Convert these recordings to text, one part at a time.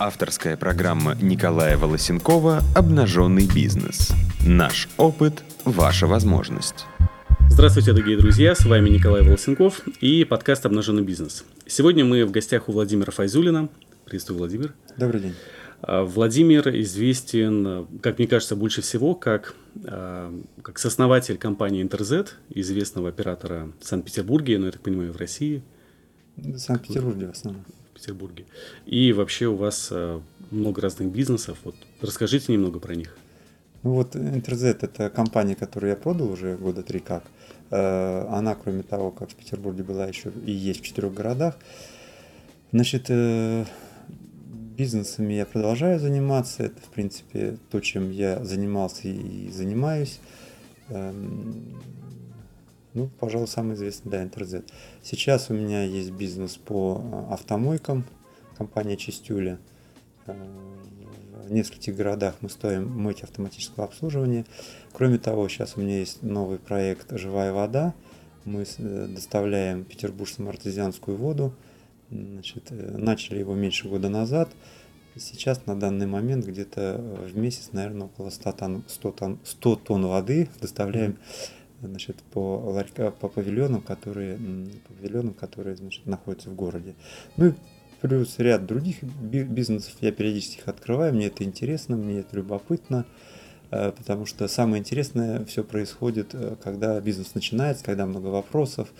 Авторская программа Николая Волосенкова «Обнаженный бизнес». Наш опыт – ваша возможность. Здравствуйте, дорогие друзья, с вами Николай Волосенков и подкаст «Обнаженный бизнес». Сегодня мы в гостях у Владимира Файзулина. Приветствую, Владимир. Добрый день. А, Владимир известен, как мне кажется, больше всего как, а, как сооснователь компании Интерзет, известного оператора в Санкт-Петербурге, но, я так понимаю, в России. В Санкт-Петербурге в основном. Петербурге. И вообще у вас а, много разных бизнесов. Вот расскажите немного про них. Ну вот Интерзет – это компания, которую я продал уже года три как. Э, она, кроме того, как в Петербурге была еще и есть в четырех городах. Значит, э, бизнесами я продолжаю заниматься. Это, в принципе, то, чем я занимался и занимаюсь. Ну, пожалуй, самый известный, да, Интерзет. Сейчас у меня есть бизнес по э, автомойкам, компания Чистюля. Э, в нескольких городах мы стоим мойки автоматического обслуживания. Кроме того, сейчас у меня есть новый проект «Живая вода». Мы э, доставляем петербургскому артезианскую воду Значит, начали его меньше года назад. Сейчас на данный момент где-то в месяц, наверное, около 100 тонн, 100 тонн, 100 тонн воды доставляем значит, по, ларька, по павильонам, которые, павильонам, которые значит, находятся в городе. Ну и плюс ряд других бизнесов, я периодически их открываю, мне это интересно, мне это любопытно, э, потому что самое интересное все происходит, когда бизнес начинается, когда много вопросов,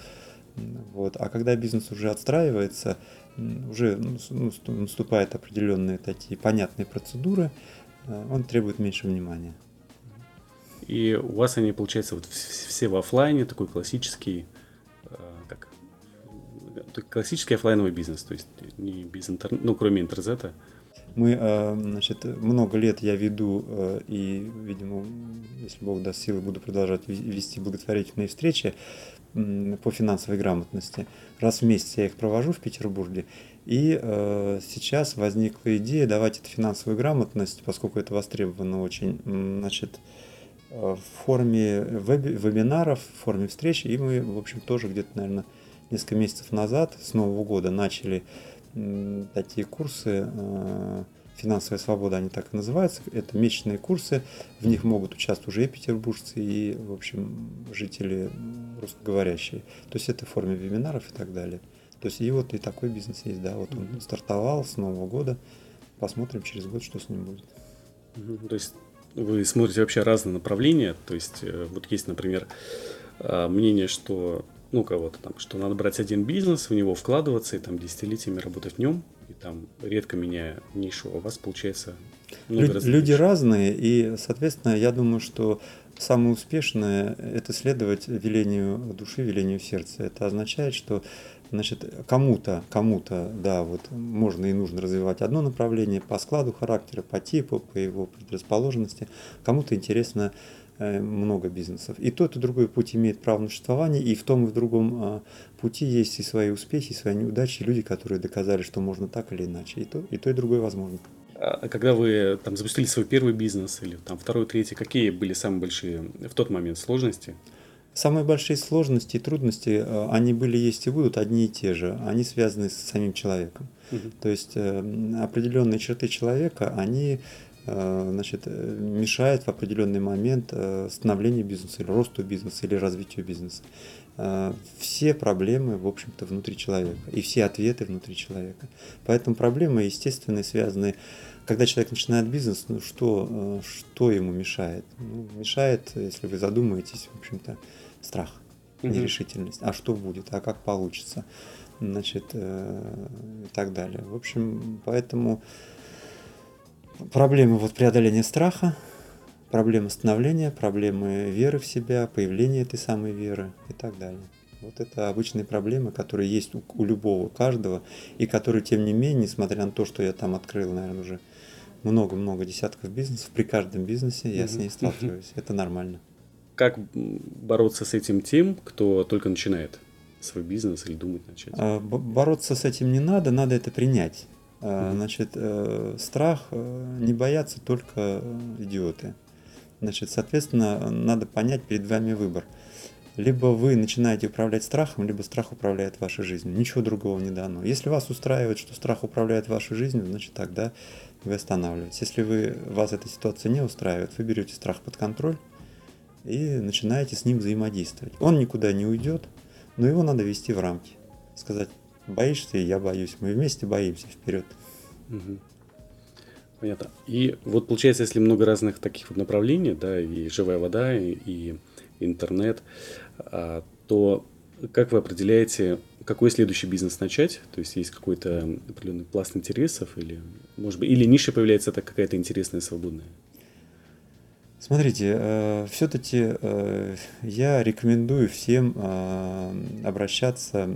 вот. А когда бизнес уже отстраивается, уже ну, ну наступают определенные такие понятные процедуры, э, он требует меньше внимания. И у вас они, получается, вот все в офлайне, такой классический, э, как классический офлайновый бизнес, то есть не без интернета, ну, кроме интернета. Мы, э, значит, много лет я веду и, видимо, если Бог даст силы, буду продолжать вести благотворительные встречи по финансовой грамотности. Раз в месяц я их провожу в Петербурге. И э, сейчас возникла идея давать эту финансовую грамотность, поскольку это востребовано очень, значит, э, в форме веб вебинаров, в форме встреч. И мы, в общем, тоже где-то, наверное, несколько месяцев назад, с Нового года, начали такие курсы. Э, финансовая свобода, они так и называются. Это месячные курсы, в них могут участвовать уже и петербуржцы, и, в общем, жители русскоговорящие. То есть это в форме вебинаров и так далее. То есть и вот и такой бизнес есть, да, вот он стартовал с Нового года, посмотрим через год, что с ним будет. То есть вы смотрите вообще разные направления, то есть э, вот есть, например, э, мнение, что ну, кого-то там, что надо брать один бизнес, в него вкладываться и там десятилетиями работать в нем, и там редко меняя нишу, а у вас получается много Лю- Люди разные, и, соответственно, я думаю, что самое успешное – это следовать велению души, велению сердца. Это означает, что значит, кому-то, кому-то, да, вот можно и нужно развивать одно направление по складу характера, по типу, по его предрасположенности. Кому-то интересно Э, много бизнесов. И тот, и другой путь имеет право на существование, и в том и в другом а, пути есть и свои успехи, и свои неудачи, и люди, которые доказали, что можно так или иначе. И то, и то, и другое возможно. А когда вы там запустили свой первый бизнес или там второй, третий, какие были самые большие в тот момент сложности? Самые большие сложности и трудности, э, они были, есть и будут одни и те же. Они связаны с самим человеком. Угу. То есть э, определенные черты человека, они Э, значит, мешает в определенный момент становлению бизнеса или росту бизнеса или развитию бизнеса. Все проблемы, в общем-то, внутри человека и все ответы внутри человека. Поэтому проблемы, естественно, связаны когда человек начинает бизнес, ну что, что ему мешает? Ну, мешает, если вы задумаетесь, в общем-то, страх, нерешительность. А что будет? А как получится? Значит, и так далее. В общем, поэтому проблемы вот преодоления страха, проблемы становления, проблемы веры в себя, появления этой самой веры и так далее. Вот это обычные проблемы, которые есть у, у любого, каждого, и которые, тем не менее, несмотря на то, что я там открыл, наверное, уже много-много десятков бизнесов, при каждом бизнесе я с ней сталкиваюсь. Это нормально. Как бороться с этим тем, кто только начинает свой бизнес или думает начать? А, бороться с этим не надо, надо это принять. Э, значит, э, страх э, не боятся только идиоты. Значит, соответственно, надо понять перед вами выбор. Либо вы начинаете управлять страхом, либо страх управляет вашей жизнью. Ничего другого не дано. Если вас устраивает, что страх управляет вашей жизнью, значит тогда вы останавливаетесь. Если вы, вас эта ситуация не устраивает, вы берете страх под контроль и начинаете с ним взаимодействовать. Он никуда не уйдет, но его надо вести в рамки. Сказать, боишься, я боюсь, мы вместе боимся вперед. Угу. Понятно. И вот получается, если много разных таких вот направлений, да, и живая вода, и, и интернет, а, то как вы определяете, какой следующий бизнес начать? То есть есть какой-то определенный пласт интересов или, может быть, или ниша появляется это какая-то интересная, свободная? Смотрите, э, все-таки э, я рекомендую всем э, обращаться,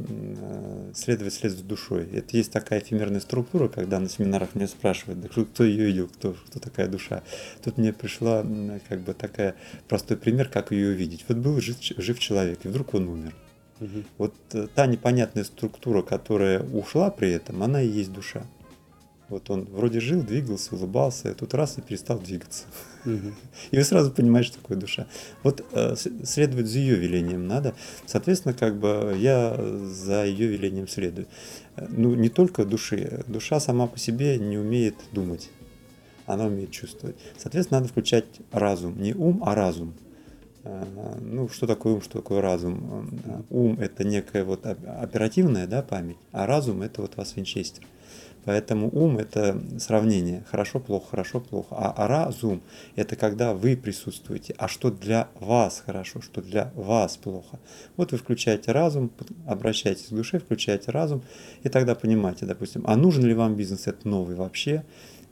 следовать след за душой. Это есть такая эфемерная структура, когда на семинарах меня спрашивают, да кто ее видел, кто, кто такая душа. Тут мне пришла как бы такая простой пример, как ее увидеть. Вот был жив, жив человек, и вдруг он умер. Угу. Вот та непонятная структура, которая ушла при этом, она и есть душа. Вот он вроде жил, двигался, улыбался, а тут раз и перестал двигаться. Угу. И вы сразу понимаете, что такое душа. Вот э, следовать за ее велением надо. Соответственно, как бы я за ее велением следую. Ну, не только души. Душа сама по себе не умеет думать. Она умеет чувствовать. Соответственно, надо включать разум. Не ум, а разум. Э, ну, что такое ум, что такое разум? Э, ум – это некая вот оперативная да, память, а разум – это вот вас винчестер. Поэтому ум – это сравнение. Хорошо, плохо, хорошо, плохо. А, а разум – это когда вы присутствуете. А что для вас хорошо, что для вас плохо. Вот вы включаете разум, обращаетесь к душе, включаете разум, и тогда понимаете, допустим, а нужен ли вам бизнес этот новый вообще,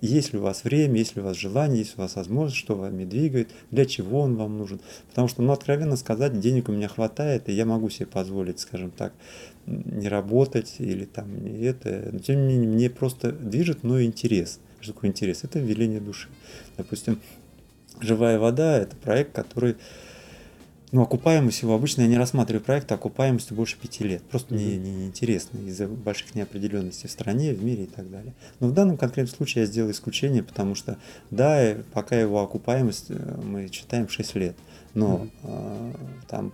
есть ли у вас время, есть ли у вас желание, есть ли у вас возможность, что вами двигает, для чего он вам нужен. Потому что, ну, откровенно сказать, денег у меня хватает, и я могу себе позволить, скажем так, не работать или там не это. Но тем не менее, мне просто движет но интерес. Что такое интерес? Это веление души. Допустим, «Живая вода» — это проект, который ну, окупаемость его обычно я не рассматриваю проект окупаемостью больше пяти лет. Просто mm-hmm. не, не интересно из-за больших неопределенностей в стране, в мире и так далее. Но в данном конкретном случае я сделал исключение, потому что, да, пока его окупаемость э, мы читаем 6 лет, но mm-hmm. э, там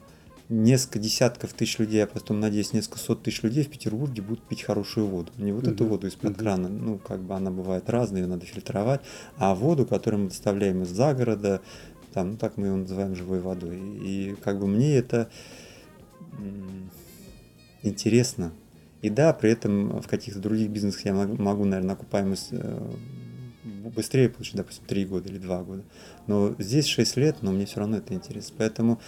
несколько десятков тысяч людей, а потом, надеюсь, несколько сот тысяч людей в Петербурге будут пить хорошую воду. Не вот mm-hmm. эту воду из-под mm-hmm. крана, ну, как бы она бывает разная, ее надо фильтровать, а воду, которую мы доставляем из загорода, там, ну так мы его называем живой водой. И как бы мне это интересно. И да, при этом в каких-то других бизнесах я могу, могу наверное, окупаемость э, быстрее получить, допустим, 3 года или 2 года. Но здесь 6 лет, но мне все равно это интересно. Поэтому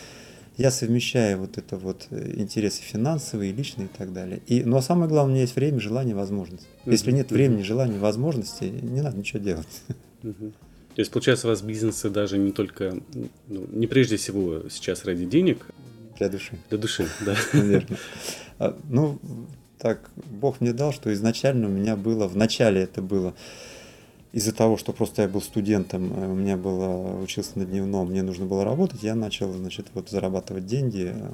я совмещаю вот это вот э, интересы финансовые, личные и так далее. И, ну а самое главное, у меня есть время, желание, возможность. Если нет времени, желания, возможности, не надо ничего делать. То есть, получается, у вас бизнесы даже не только, ну, не прежде всего сейчас ради денег. Для души. Для души, да. Наверное. А, ну, так Бог мне дал, что изначально у меня было, в начале это было из-за того, что просто я был студентом, э, у меня было, учился на дневном, мне нужно было работать, я начал, значит, вот зарабатывать деньги э,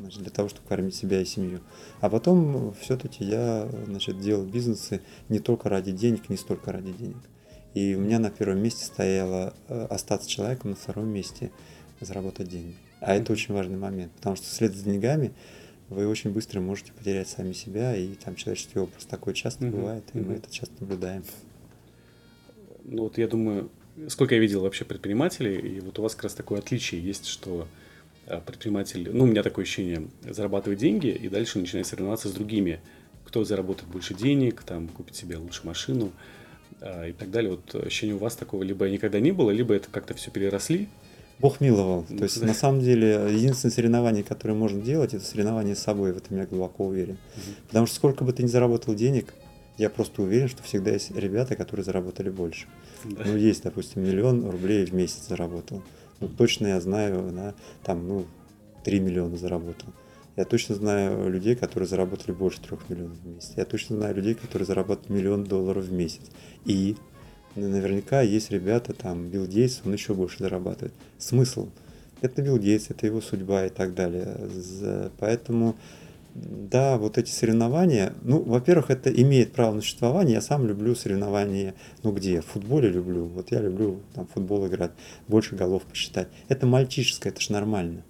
значит, для того, чтобы кормить себя и семью. А потом все-таки я, значит, делал бизнесы не только ради денег, не столько ради денег. И у меня на первом месте стояло э, остаться человеком, на втором месте заработать деньги. А это очень важный момент, потому что вслед за деньгами вы очень быстро можете потерять сами себя, и там человеческий образ такой часто mm-hmm. бывает, и mm-hmm. мы это часто наблюдаем. Ну вот я думаю, сколько я видел вообще предпринимателей, и вот у вас как раз такое отличие есть, что э, предприниматель, ну у меня такое ощущение, зарабатывает деньги и дальше начинает соревноваться с другими, кто заработает больше денег, там купит себе лучше машину, и так далее. Вот ощущение у вас такого либо никогда не было, либо это как-то все переросли. Бог миловал. То есть, да. на самом деле, единственное соревнование, которое можно делать, это соревнование с собой. В этом я глубоко уверен. Угу. Потому что сколько бы ты ни заработал денег, я просто уверен, что всегда есть ребята, которые заработали больше. Да. Ну, есть, допустим, миллион рублей в месяц заработал. Ну, точно я знаю, да, там, ну, 3 миллиона заработал. Я точно знаю людей, которые заработали больше трех миллионов в месяц. Я точно знаю людей, которые зарабатывают миллион долларов в месяц. И наверняка есть ребята, там, Билл Гейтс, он еще больше зарабатывает. Смысл? Это Билл Гейтс, это его судьба и так далее. Поэтому, да, вот эти соревнования, ну, во-первых, это имеет право на существование. Я сам люблю соревнования, ну, где? В футболе люблю. Вот я люблю там футбол играть, больше голов посчитать. Это мальчишеское, это же нормально.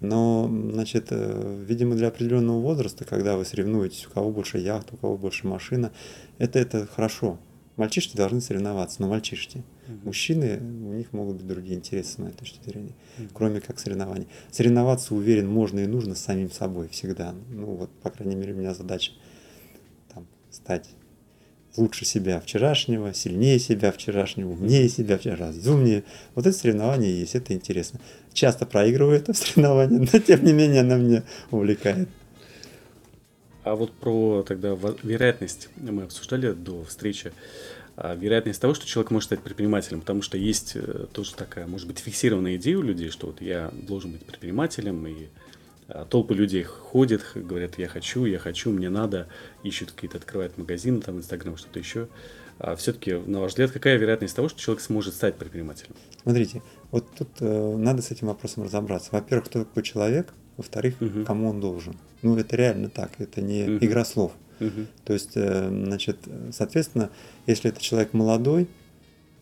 Но, значит, э, видимо, для определенного возраста, когда вы соревнуетесь, у кого больше яхт, у кого больше машина, это, это хорошо. Мальчишки должны соревноваться, но мальчишки. Угу. Мужчины, у них могут быть другие интересы, с моей точки зрения, угу. кроме как соревнований. Соревноваться, уверен, можно и нужно с самим собой всегда. Ну вот, по крайней мере, у меня задача там, стать лучше себя вчерашнего, сильнее себя вчерашнего, умнее себя вчера, разумнее. Вот это соревнование есть, это интересно. Часто проигрываю это соревнование, но тем не менее оно меня увлекает. А вот про тогда вероятность мы обсуждали до встречи. А вероятность того, что человек может стать предпринимателем, потому что есть э, тоже такая, может быть, фиксированная идея у людей, что вот я должен быть предпринимателем, и толпы людей ходят, говорят, я хочу, я хочу, мне надо, ищут какие-то, открывают магазины, там, Инстаграм, что-то еще. А все-таки, на ваш взгляд, какая вероятность того, что человек сможет стать предпринимателем? Смотрите, вот тут э, надо с этим вопросом разобраться. Во-первых, кто такой человек, во-вторых, угу. кому он должен. Ну, это реально так, это не угу. игра слов. Угу. То есть, э, значит, соответственно, если это человек молодой,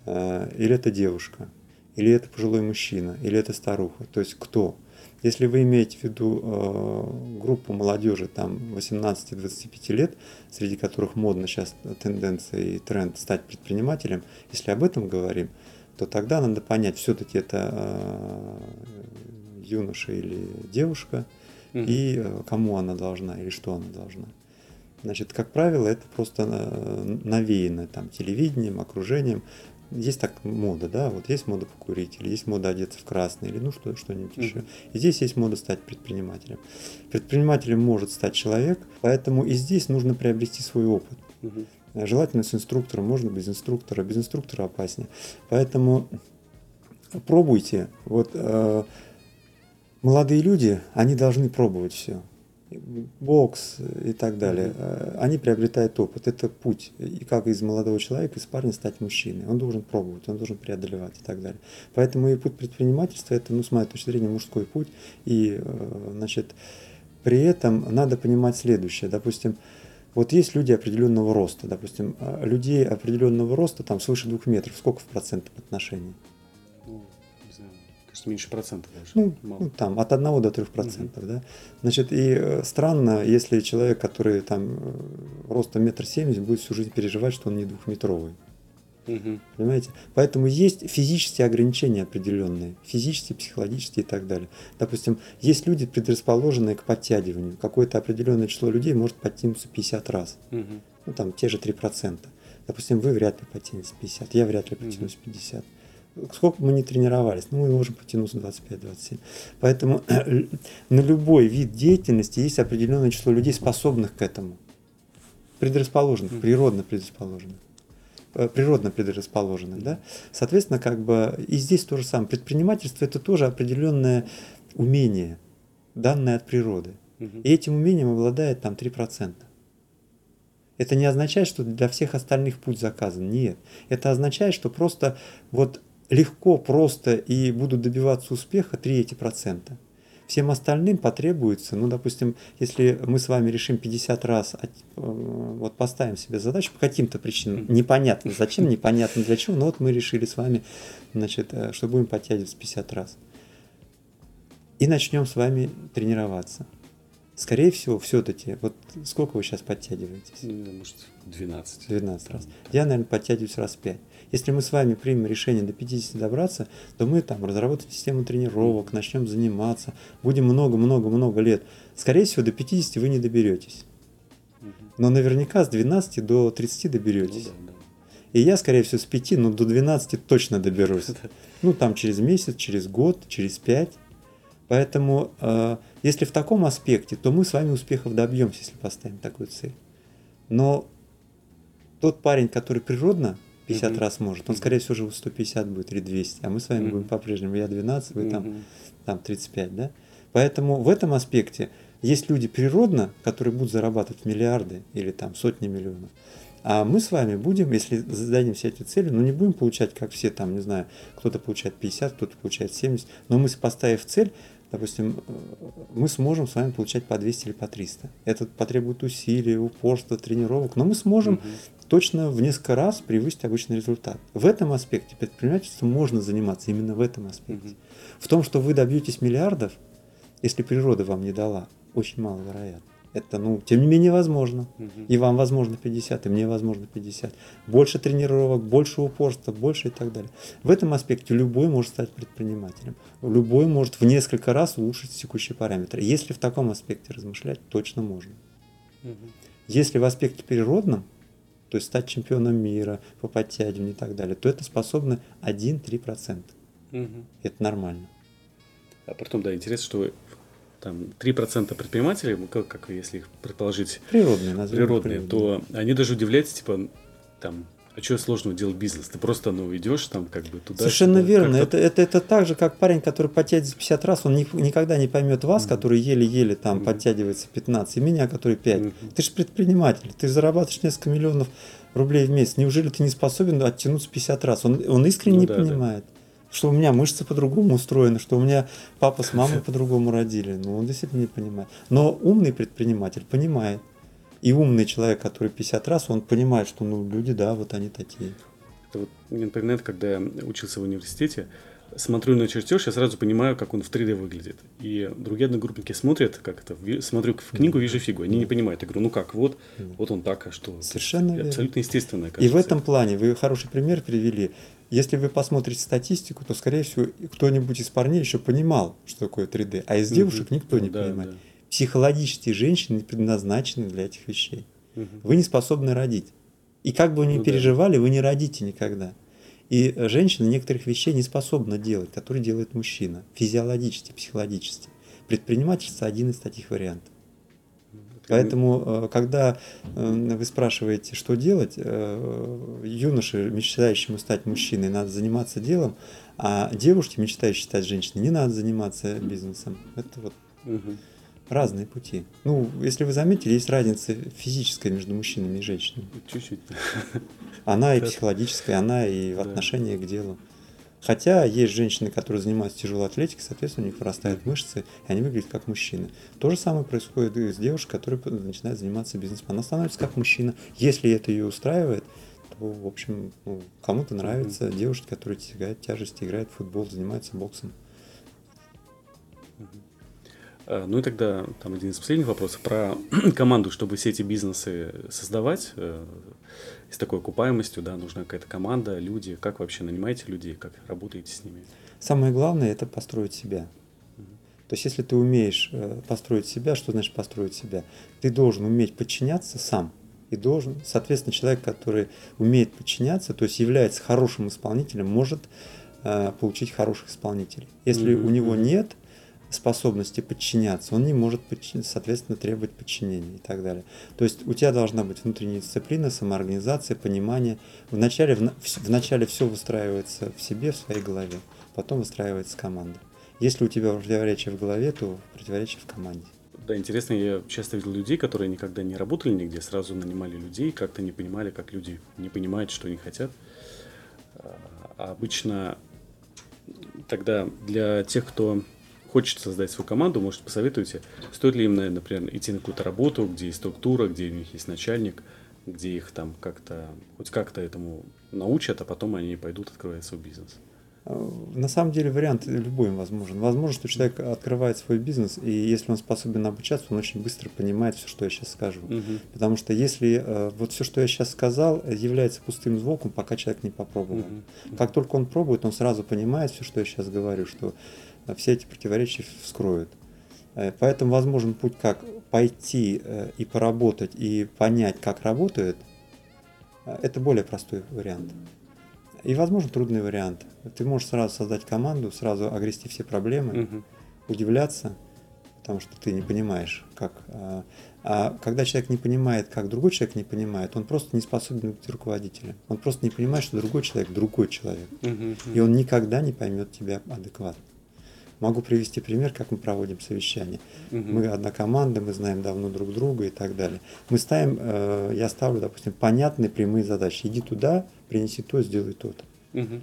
э, или это девушка, или это пожилой мужчина, или это старуха, то есть кто? Если вы имеете в виду э, группу молодежи там 18-25 лет, среди которых модно сейчас тенденция и тренд стать предпринимателем, если об этом говорим, то тогда надо понять, все-таки это э, юноша или девушка, mm-hmm. и э, кому она должна или что она должна. Значит, как правило, это просто э, навеяно там телевидением, окружением есть так мода, да, вот есть мода покурить, или есть мода одеться в красный, или ну что, что-нибудь mm-hmm. еще. И здесь есть мода стать предпринимателем. Предпринимателем может стать человек, поэтому и здесь нужно приобрести свой опыт. Mm-hmm. Желательно с инструктором, можно без инструктора, без инструктора опаснее. Поэтому пробуйте. Вот э, молодые люди, они должны пробовать все бокс и так далее, mm-hmm. они приобретают опыт. Это путь, и как из молодого человека, из парня стать мужчиной. Он должен пробовать, он должен преодолевать и так далее. Поэтому и путь предпринимательства это, ну, с моей точки зрения, мужской путь. И, э, значит, при этом надо понимать следующее. Допустим, вот есть люди определенного роста, допустим, а, людей определенного роста, там свыше двух метров, сколько в процентном отношении? Кажется, меньше процентов даже. Ну, ну там от 1 до 3 процентов, угу. да. Значит, и э, странно, если человек, который там э, ростом метр семьдесят, будет всю жизнь переживать, что он не двухметровый. Угу. Понимаете? Поэтому есть физические ограничения определенные, физические, психологические и так далее. Допустим, есть люди, предрасположенные к подтягиванию. Какое-то определенное число людей может подтянуться 50 раз. Угу. Ну, там, те же 3%. Допустим, вы вряд ли потянете 50, я вряд ли потянусь угу. 50 сколько мы не тренировались, ну, мы можем потянуться 25-27. Поэтому на любой вид деятельности есть определенное число людей, способных к этому. Предрасположенных, природно предрасположенных э, природно предрасположенных, да, соответственно, как бы и здесь то же самое. Предпринимательство это тоже определенное умение, данное от природы. И этим умением обладает там 3%. Это не означает, что для всех остальных путь заказан. Нет. Это означает, что просто вот легко, просто и будут добиваться успеха 3%. Всем остальным потребуется, ну, допустим, если мы с вами решим 50 раз, э, вот поставим себе задачу по каким-то причинам, непонятно зачем, непонятно для чего, но вот мы решили с вами, значит, э, что будем подтягиваться 50 раз. И начнем с вами тренироваться. Скорее всего, все-таки, вот сколько вы сейчас подтягиваетесь? Ну, может, 12. 12 раз. Я, наверное, подтягиваюсь раз 5. Если мы с вами примем решение до 50 добраться, то мы там разработаем систему тренировок, начнем заниматься, будем много-много-много лет. Скорее всего, до 50 вы не доберетесь. Но наверняка с 12 до 30 доберетесь. Ну, да, да. И я, скорее всего, с 5, но до 12 точно доберусь. Ну, там через месяц, через год, через 5. Поэтому, э, если в таком аспекте, то мы с вами успехов добьемся, если поставим такую цель. Но тот парень, который природно 50 mm-hmm. раз может. Он, скорее всего, уже 150 будет или 200, а мы с вами mm-hmm. будем по-прежнему. Я 12, вы mm-hmm. там, там 35, да? Поэтому в этом аспекте есть люди природно, которые будут зарабатывать миллиарды или там сотни миллионов. А мы с вами будем, если зададим все эти цели, ну не будем получать, как все там, не знаю, кто-то получает 50, кто-то получает 70, но мы, поставив цель, допустим, мы сможем с вами получать по 200 или по 300. Это потребует усилий, упорства, тренировок, но мы сможем угу точно в несколько раз превысить обычный результат. В этом аспекте предпринимательством можно заниматься именно в этом аспекте. Mm-hmm. В том, что вы добьетесь миллиардов, Если природа вам не дала, очень маловероятно. Это, ну, тем не менее, возможно. Мгм. И вам возможно 50, и мне возможно 50. Больше тренировок, больше упорства, больше и так далее. В этом аспекте любой может стать предпринимателем. Любой может в несколько раз улучшить текущие параметры. Если в таком аспекте размышлять, точно можно. Мгм. Если в аспекте природном, то есть стать чемпионом мира по подтягиванию и так далее, то это способно 1-3%. Мгм. Это нормально. А потом, да, интересно, что там 3% предпринимателей, ну, как, как если их предположить Природные, их природные, то они даже удивляются, типа, там, а что сложного делать бизнес? Ты просто, ну, идешь там, как бы туда. Совершенно сюда. верно. Это, это, это так же, как парень, который подтягивается 50 раз, он ни- никогда не поймет вас, который еле-еле там Мгм. подтягивается 15, и меня, который 5. Мгм. Ты же предприниматель, ты зарабатываешь несколько миллионов рублей в месяц. Неужели ты не способен оттянуться 50 раз? Он, он искренне Ну не да, да. понимает, что у меня мышцы по-другому устроены, что у меня папа с мамой по-другому родили. Ну, он действительно не понимает. Но умный предприниматель понимает. И умный человек, который 50 раз, он понимает, что ну, люди, да, вот они такие. Это вот мне напоминает, когда я учился в университете, смотрю на чертеж, я сразу понимаю, как он в 3D выглядит. И другие одногруппники смотрят, как это, смотрю в книгу, вижу фигу. Они не понимают. Я говорю, ну как, вот, вот он так, а что? Совершенно верно. Абсолютно естественно, И в этом плане вы хороший пример привели. Если вы посмотрите статистику, то, скорее всего, кто-нибудь из парней еще понимал, что такое 3D, а из девушек никто не понимает. Да. Психологически женщины предназначены для этих вещей. Мгм. Вы не способны родить. И как бы вы ни Ну да. переживали, вы не родите никогда. И э, женщина некоторых вещей не способна делать, которые делает мужчина. Физиологически, психологически. Предпринимательство один из таких вариантов. Поэтому, э, когда э, вы спрашиваете, что делать, юноше, мечтающему стать мужчиной, надо заниматься делом, а девушке, мечтающей стать женщиной, не надо заниматься бизнесом. Это вот Мгм. Разные пути. Ну, если вы заметили, есть разница физическая между мужчинами и женщинами. Чуть-чуть. Она и психологическая, она и в отношении к делу. Хотя есть женщины, которые занимаются тяжелой атлетикой, соответственно, у них вырастают мышцы, и они выглядят как мужчины. То же самое происходит и с девушкой, которая начинает заниматься бизнесом. Она становится как мужчина. Если это ее устраивает, то, в общем, ну, кому-то нравятся девушки, которые тягают тяжести, играют в футбол, занимаются боксом. А, Ну и тогда там один из последних вопросов про команду, чтобы все эти бизнесы создавать э, с такой окупаемостью, да, нужна какая-то команда, люди, как вообще нанимаете людей, как работаете с ними? Самое главное это построить себя. То есть, если ты умеешь э, построить себя, что значит построить себя? Ты должен уметь подчиняться сам. И должен, соответственно, человек, который умеет подчиняться, то есть является хорошим исполнителем, может э, получить хороших исполнителей. Если Мгм, у него нет способности подчиняться, он не может, соответственно, требовать подчинения и так далее. То есть у тебя должна быть внутренняя дисциплина, самоорганизация, понимание. Вначале, вначале все выстраивается в себе, в своей голове, потом выстраивается команда. Если у тебя противоречие в голове, то противоречие в команде. Да, интересно, я часто видел людей, которые никогда не работали нигде, сразу нанимали людей, как-то не понимали, как люди не понимают, что они хотят. А обычно тогда для тех, кто хочет создать свою команду, может, посоветуйте, стоит ли им, например, идти на какую-то работу, где есть структура, где у них есть начальник, где их там как-то, хоть как-то этому научат, а потом они пойдут открывать свой бизнес. Э, На самом деле вариант любой возможен. Возможно, что человек открывает свой бизнес, и если он способен обучаться, он очень быстро понимает все, что я сейчас скажу. Мгм. Потому что если э, вот все, что я сейчас сказал, является пустым звуком, пока человек не попробовал. Мгм. Как только он пробует, он сразу понимает все, что я сейчас говорю, что все эти противоречия вскроют. Э, Поэтому возможен путь, как пойти э, и поработать, и понять, как работает, э, это более простой вариант. И, возможно, трудный вариант. Ты можешь сразу создать команду, сразу огрести все проблемы, Мгм. удивляться, потому что ты не понимаешь, как. а, А когда человек не понимает, как другой человек не понимает, он просто не способен быть руководителем. Он просто не понимает, что другой человек другой человек. Мгм. И он никогда не поймет тебя адекватно. Могу привести пример, как мы проводим совещание. Мгм. Мы одна команда, мы знаем давно друг друга и так далее. Мы ставим, э, я ставлю, допустим, понятные прямые задачи. Иди туда, принеси то, сделай то-то. Мгм.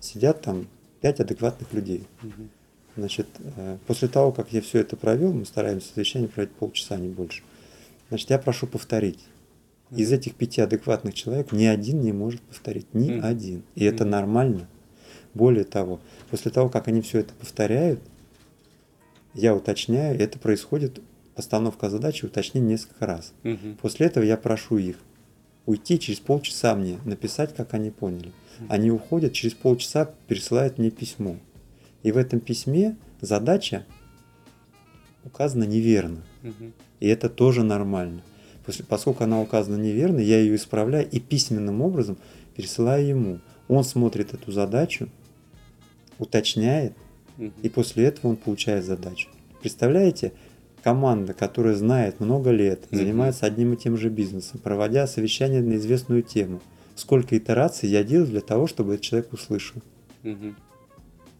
Сидят там пять адекватных людей. Мгм. Значит, э, после того, как я все это провел, мы стараемся совещание проводить полчаса, не больше. Значит, я прошу повторить. Из этих пяти адекватных человек ни один не может повторить. Ни Мгм. один. И это Мгм. нормально. Более того, после того, как они все это повторяют, я уточняю, это происходит постановка задачи, уточнение несколько раз. Мгм. После этого я прошу их уйти через полчаса мне, написать, как они поняли. Они уходят, через полчаса пересылают мне письмо. И в этом письме задача указана неверно. Мгм. И это тоже нормально. После, поскольку она указана неверно, я ее исправляю и письменным образом пересылаю ему. Он смотрит эту задачу, уточняет, Мгм. и после этого он получает задачу. Представляете, команда, которая знает много лет, Мгм. занимается одним и тем же бизнесом, проводя совещание на известную тему, сколько итераций я делаю для того, чтобы этот человек услышал. Мгм.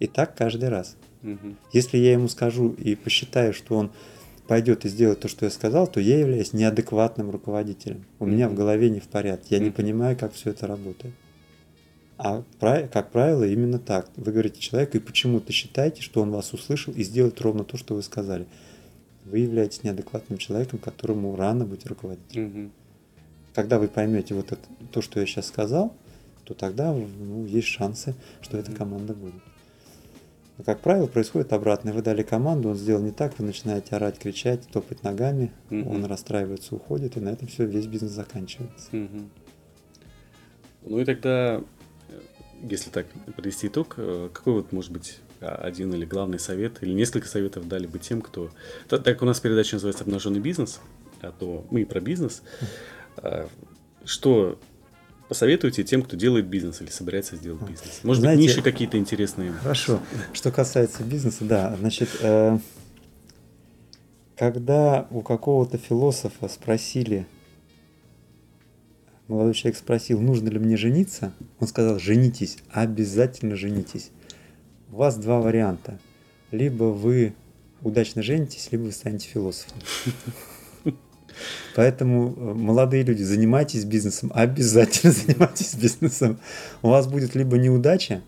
И так каждый раз. Мгм. Если я ему скажу и посчитаю, что он пойдет и сделает то, что я сказал, то я являюсь неадекватным руководителем. У меня в голове не в порядке. Я не Мгм. понимаю, как все это работает. А как правило, именно так. Вы говорите человеку, и почему-то считаете, что он вас услышал и сделает ровно то, что вы сказали. Вы являетесь неадекватным человеком, которому рано быть руководителем. Мгм. Когда вы поймете вот это, то, что я сейчас сказал, то тогда ну, есть шансы, что эта команда будет. Но, как правило, происходит обратное. Вы дали команду, он сделал не так, вы начинаете орать, кричать, топать ногами, Мгм. он расстраивается, уходит, и на этом все, весь бизнес заканчивается. Мгм. Ну и тогда, если так подвести итог, э, какой вот может быть а, один или главный совет, или несколько советов дали бы тем, кто... Та- Так у нас передача называется «Обнаженный бизнес», а то мы и про бизнес. А, Что посоветуете тем, кто делает бизнес или собирается сделать бизнес? Может Знаете- быть, ниши какие-то интересные? Хорошо. Что касается бизнеса, да, значит, э, когда у какого-то философа спросили, молодой человек спросил, нужно ли мне жениться, он сказал, женитесь, обязательно женитесь. У вас два варианта. Либо вы удачно женитесь, либо вы станете философом. Поэтому, э, молодые люди, занимайтесь бизнесом, обязательно занимайтесь бизнесом. У вас будет либо неудача,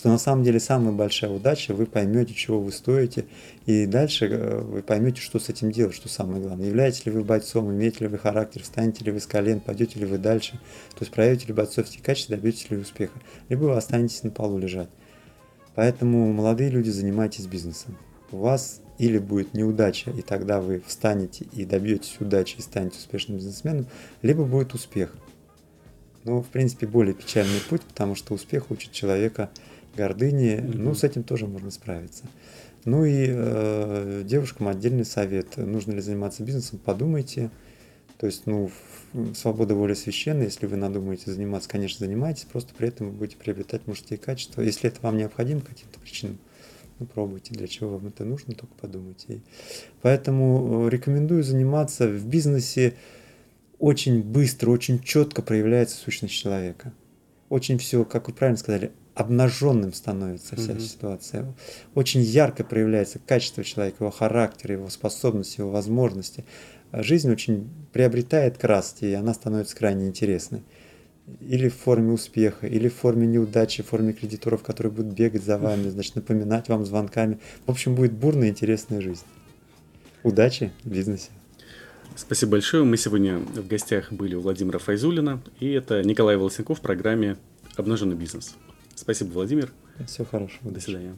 что на самом деле самая большая удача, вы поймете, чего вы стоите, и дальше э, вы поймете, что с этим делать, что самое главное. Являетесь ли вы бойцом, имеете ли вы характер, встанете ли вы с колен, пойдете ли вы дальше, то есть проявите ли бойцовские качества, добьетесь ли успеха, либо вы останетесь на полу лежать. Поэтому, молодые люди, занимайтесь бизнесом. У вас или будет неудача, и тогда вы встанете и добьетесь удачи и станете успешным бизнесменом, либо будет успех. Ну, в принципе, более печальный путь, потому что успех учит человека гордыне. Мгм. Ну, с этим тоже можно справиться. Ну и э, девушкам отдельный совет. Нужно ли заниматься бизнесом, подумайте. То есть, ну, свобода воли священна. Если вы надумаете заниматься, конечно, занимайтесь. Просто при этом вы будете приобретать мужские качества. Если это вам необходимо по каким-то причинам, ну, пробуйте. Для чего вам это нужно, только подумайте. И Поэтому э, рекомендую заниматься в бизнесе очень быстро, очень четко проявляется сущность человека. Очень все, как вы правильно сказали, обнаженным становится вся Мгм. ситуация. Очень ярко проявляется качество человека, его характер, его способности, его возможности. Жизнь очень приобретает краски, и она становится крайне интересной. Или в форме успеха, или в форме неудачи, в форме кредиторов, которые будут бегать за вами, значит, напоминать вам звонками. В общем, будет бурная, интересная жизнь. Удачи в бизнесе. Спасибо большое. Мы сегодня в гостях были у Владимира Файзулина, и это Николай Волосенков в программе «Обнаженный бизнес». Спасибо, Владимир. Всего хорошего. До свидания.